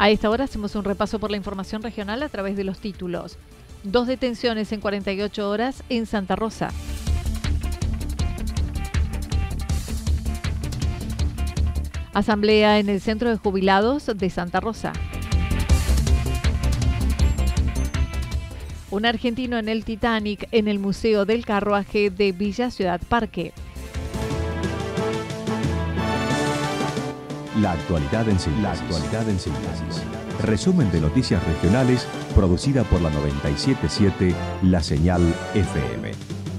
A esta hora hacemos un repaso por la información regional a través de los títulos. Dos detenciones en 48 horas en Santa Rosa. Asamblea en el Centro de Jubilados de Santa Rosa. Un argentino en el Titanic en el Museo del Carruaje de Villa Ciudad Parque. La actualidad en síntesis. La actualidad en síntesis. Resumen de noticias regionales producida por la 977 La Señal FM.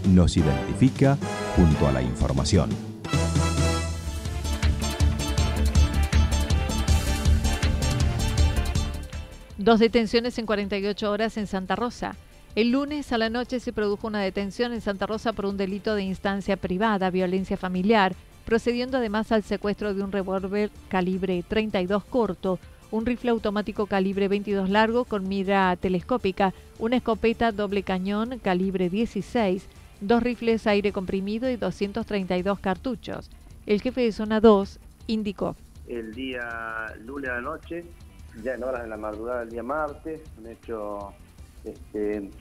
Nos identifica junto a la información. Dos detenciones en 48 horas en Santa Rosa. El lunes a la noche se produjo una detención en Santa Rosa por un delito de instancia privada, violencia familiar, procediendo además al secuestro de un revólver calibre 32 corto, un rifle automático calibre 22 largo con mira telescópica, una escopeta doble cañón calibre 16, dos rifles aire comprimido y 232 cartuchos. El jefe de zona 2 indicó. El día lunes a la noche, ya en horas de la madrugada del día martes, un hecho este,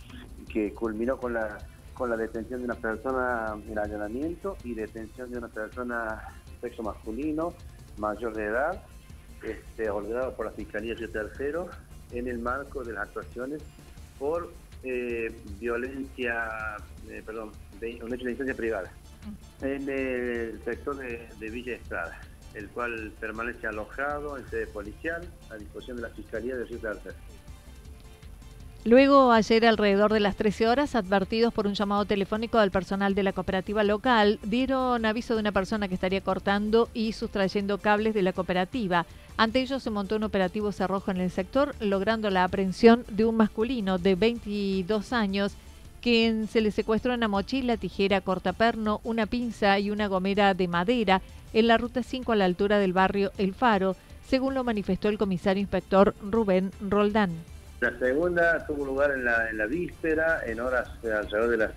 que culminó con la con la detención de una persona en allanamiento y detención de una persona sexo masculino mayor de edad, este, ordenado por la Fiscalía de Tercero en el marco de las actuaciones por eh, violencia, eh, perdón, de, un hecho de instancia privada en el sector de, Villa Estrada, el cual permanece alojado en sede policial a disposición de la Fiscalía de Ciudad Tercero. Luego, ayer alrededor de las 13 horas, advertidos por un llamado telefónico del personal de la cooperativa local, dieron aviso de una persona que estaría cortando y sustrayendo cables de la cooperativa. Ante ello se montó un operativo cerrojo en el sector, logrando la aprehensión de un masculino de 22 años, quien se le secuestró una mochila, tijera, cortaperno, una pinza y una gomera de madera en la ruta 5 a la altura del barrio El Faro, según lo manifestó el comisario inspector Rubén Roldán. La segunda tuvo lugar en la, víspera, en horas eh, alrededor de las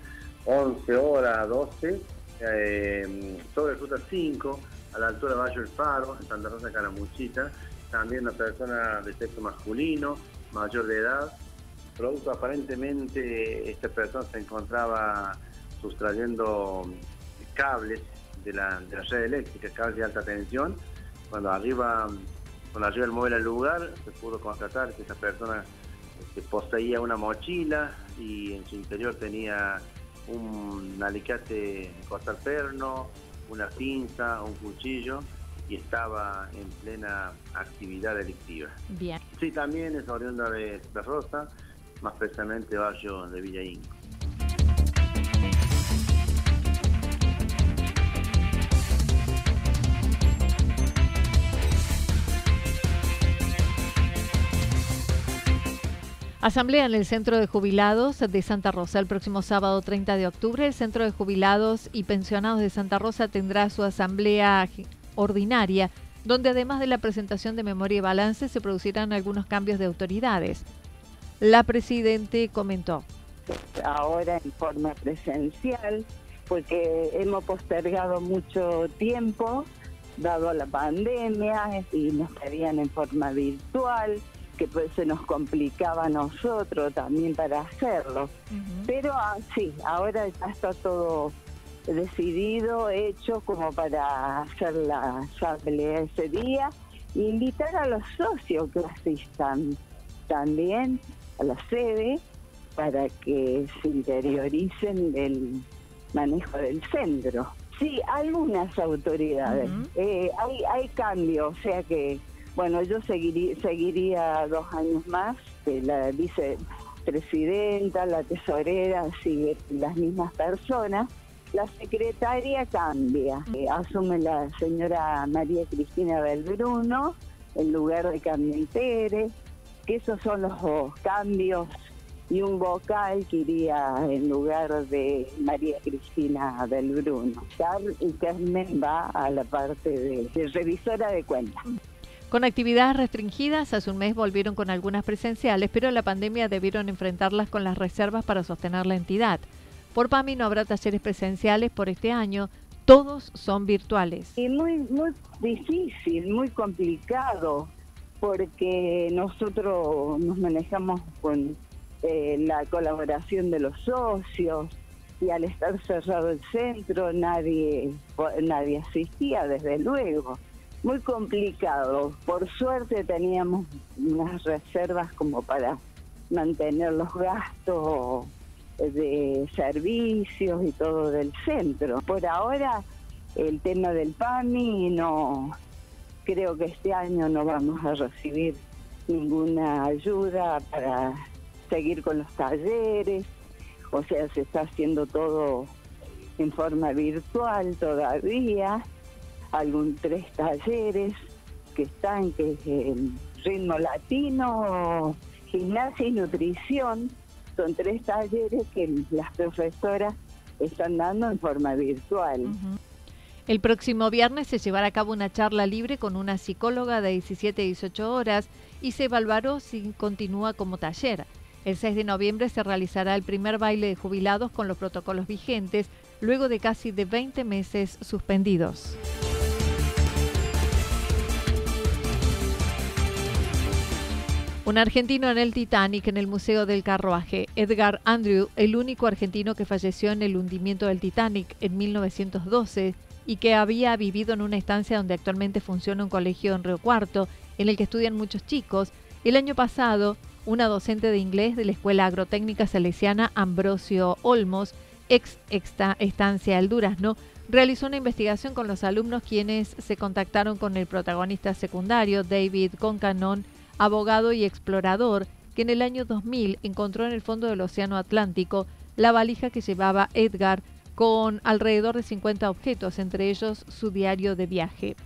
11 horas, 12, eh, sobre ruta 5, a la altura de Valle del Faro, en Santa Rosa Calamuchita. También una persona de sexo masculino, mayor de edad. Producto aparentemente, esta persona se encontraba sustrayendo cables de la, de la red eléctrica, cables de alta tensión. Cuando arriba, cuando arriba el móvil al lugar, se pudo constatar que esa persona que poseía una mochila y en su interior tenía un alicate cortar perno, una pinza, un cuchillo y estaba en plena actividad delictiva. Bien. Sí, también es oriunda de La Rosa, más precisamente barrio de Villa Asamblea en el Centro de Jubilados de Santa Rosa. El próximo sábado 30 de octubre, el Centro de Jubilados y Pensionados de Santa Rosa tendrá su asamblea ordinaria, donde además de la presentación de memoria y balance se producirán algunos cambios de autoridades. La presidente comentó. Ahora en forma presencial, porque hemos postergado mucho tiempo dado la pandemia y nos pedían en forma virtual, que pues se nos complicaba a nosotros también para hacerlo. Pero ah, sí, ahora ya está todo decidido, hecho como para hacer la asamblea ese día e invitar a los socios que asistan también a la sede para que se interioricen del manejo del centro. Sí, algunas autoridades. Eh, hay, hay cambio, o sea que, bueno, yo seguiría, seguiría dos años más, que la vicepresidenta, la tesorera, sigue las mismas personas. La secretaria cambia, eh, asume la señora María Cristina Belbruno en lugar de Carmen Pérez, que esos son los cambios y un vocal que iría en lugar de María Cristina del Bruno. y Carmen va a la parte de, revisora de cuentas. Con actividades restringidas, hace un mes volvieron con algunas presenciales, pero la pandemia debieron enfrentarlas con las reservas para sostener la entidad. Por PAMI no habrá talleres presenciales por este año, todos son virtuales. Y muy, muy difícil, muy complicado, porque nosotros nos manejamos con eh, la colaboración de los socios y al estar cerrado el centro nadie, nadie asistía, desde luego. Muy complicado. Por suerte teníamos unas reservas como para mantener los gastos de servicios y todo del centro. Por ahora el tema del PAMI no creo que este año no vamos a recibir ninguna ayuda para seguir con los talleres, o sea, se está haciendo todo en forma virtual todavía, algún tres talleres que están, que es el ritmo latino, gimnasia y nutrición, son tres talleres que las profesoras están dando en forma virtual. El próximo viernes se llevará a cabo una charla libre con una psicóloga de 17 y 18 horas y se evaluará si continúa como taller. El 6 de noviembre se realizará el primer baile de jubilados con los protocolos vigentes, luego de casi de 20 meses suspendidos. Un argentino en el Titanic en el Museo del Carruaje, Edgar Andrew, el único argentino que falleció en el hundimiento del Titanic en 1912 y que había vivido en una estancia donde actualmente funciona un colegio en Río Cuarto, en el que estudian muchos chicos, el año pasado una docente de inglés de la Escuela Agrotécnica Salesiana Ambrosio Olmos, ex estancia El Durazno, realizó una investigación con los alumnos quienes se contactaron con el protagonista secundario, David Concanon, abogado y explorador, que en el año 2000 encontró en el fondo del Océano Atlántico la valija que llevaba Edgar con alrededor de 50 objetos, entre ellos su diario de viaje.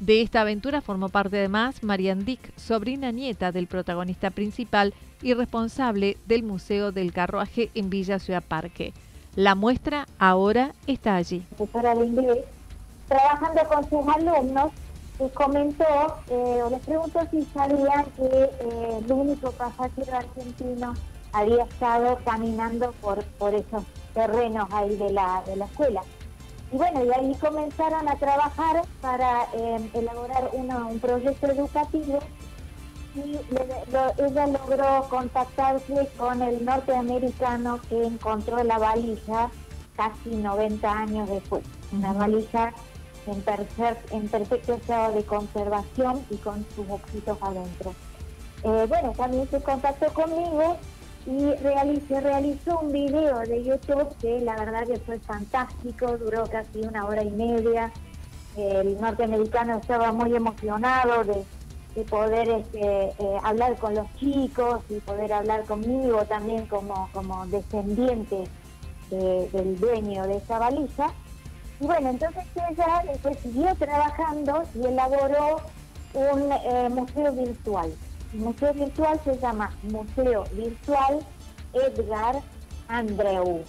De esta aventura formó parte además Marianne Dick, sobrina nieta del protagonista principal y responsable del Museo del Carruaje en Villa Ciudad Parque. La muestra ahora está allí. Profesora de inglés, trabajando con sus alumnos, les comentó eh, o les preguntó si sabían que eh, el único pasajero argentino había estado caminando por, por esos terrenos ahí de la, de la escuela. Y bueno, y ahí comenzaron a trabajar para eh, elaborar un proyecto educativo y ella logró contactarse con el norteamericano que encontró la valija casi 90 años después. Una valija en, perfecto estado de conservación y con sus objetos adentro. Eh, bueno, también se contactó conmigo y se realizó un video de YouTube que la verdad que fue fantástico, duró casi una hora y media. El norteamericano estaba muy emocionado de, poder este, eh, hablar con los chicos y poder hablar conmigo también como, como descendiente del dueño de esa valija. Y bueno, entonces ella después siguió trabajando y elaboró un eh, museo virtual. El museo virtual se llama Museo Virtual Edgar Andreu.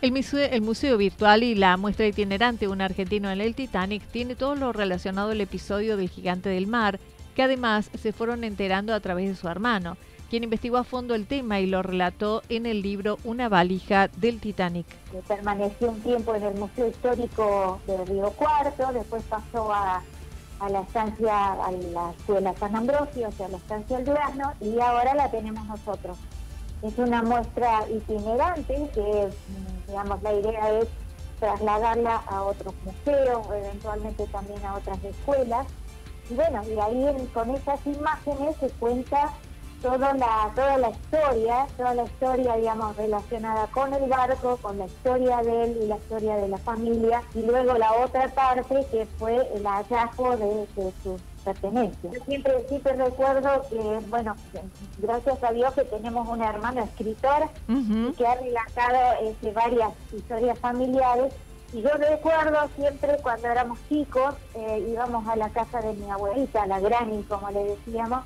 El museo, el museo, Virtual y la muestra itinerante Un argentino en el Titanic tiene todo lo relacionado al episodio del gigante del mar, que además se fueron enterando a través de su hermano, quien investigó a fondo el tema y lo relató en el libro Una valija del Titanic. Permaneció un tiempo en el Museo Histórico de Río Cuarto, después pasó a, la estancia, a la escuela San Ambrosio, o sea, a la estancia El Durazno, y ahora la tenemos nosotros. Es una muestra itinerante que, digamos, la idea es trasladarla a otros museos, eventualmente también a otras escuelas. Y bueno, y ahí con esas imágenes se cuenta toda la, toda la historia, toda la historia, digamos, relacionada con el barco, con la historia de él y la historia de la familia, y luego la otra parte que fue el hallazgo de, de sus pertenencias. Yo siempre, siempre recuerdo que, bueno, gracias a Dios que tenemos una hermana escritora que ha relatado este, varias historias familiares y yo recuerdo siempre cuando éramos chicos, eh, íbamos a la casa de mi abuelita, la granny, como le decíamos,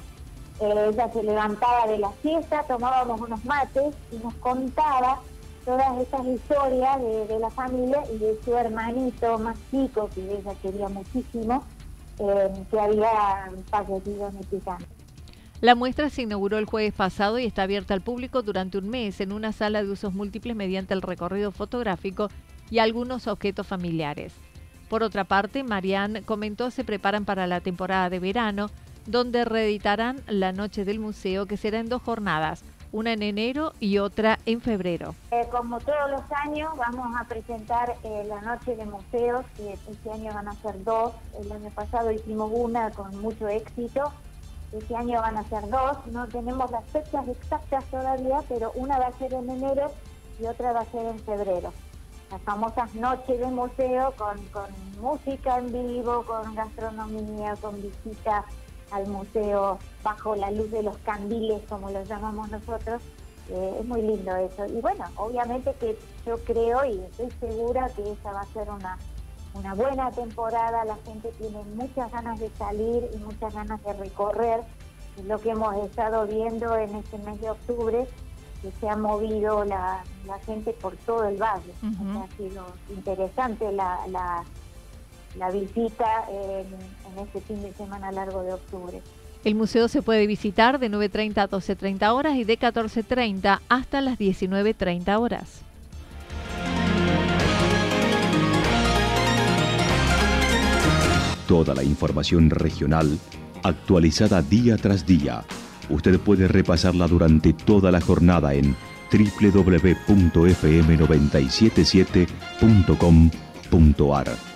ella se levantaba de la siesta, tomábamos unos mates y nos contaba todas estas historias de, la familia y de su hermanito más chico, que ella quería muchísimo, eh, que había fallecido en el Titanic. La muestra se inauguró el jueves pasado y está abierta al público durante un mes en una sala de usos múltiples mediante el recorrido fotográfico y algunos objetos familiares. Por otra parte, Marianne comentó se preparan para la temporada de verano, donde reeditarán La Noche del Museo, que será en dos jornadas, una en enero y otra en febrero. Eh, como todos los años, vamos a presentar eh, la Noche de Museos, que este año van a ser dos. El año pasado hicimos una con mucho éxito. Este año van a ser dos. No tenemos las fechas exactas todavía, pero una va a ser en enero y otra va a ser en febrero. Las famosas noches de museo con, con música en vivo, con gastronomía, con visitas al museo bajo la luz de los candiles, como los llamamos nosotros. Eh, es muy lindo eso. Y bueno, obviamente que yo creo y estoy segura que esa va a ser una, una buena temporada. La gente tiene muchas ganas de salir y muchas ganas de recorrer. lo que hemos estado viendo en este mes de octubre, que se ha movido la, gente por todo el valle. ha sido interesante la, la la visita en, este fin de semana largo de octubre. El museo se puede visitar de 9.30 a 12.30 horas y de 14.30 hasta las 19.30 horas. Toda la información regional actualizada día tras día. Usted puede repasarla durante toda la jornada en www.fm977.com.ar.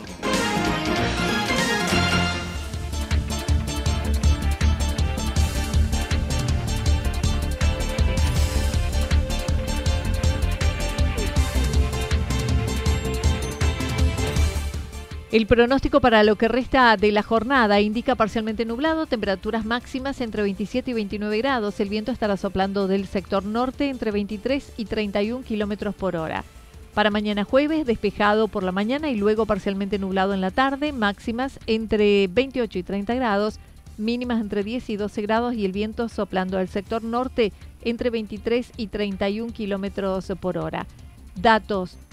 El pronóstico para lo que resta de la jornada indica parcialmente nublado, temperaturas máximas entre 27 y 29 grados. El viento estará soplando del sector norte entre 23 y 31 kilómetros por hora. Para mañana jueves, despejado por la mañana y luego parcialmente nublado en la tarde, máximas entre 28 y 30 grados, mínimas entre 10 y 12 grados y el viento soplando al sector norte entre 23 y 31 kilómetros por hora. Datos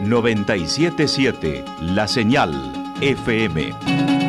977 La Señal FM.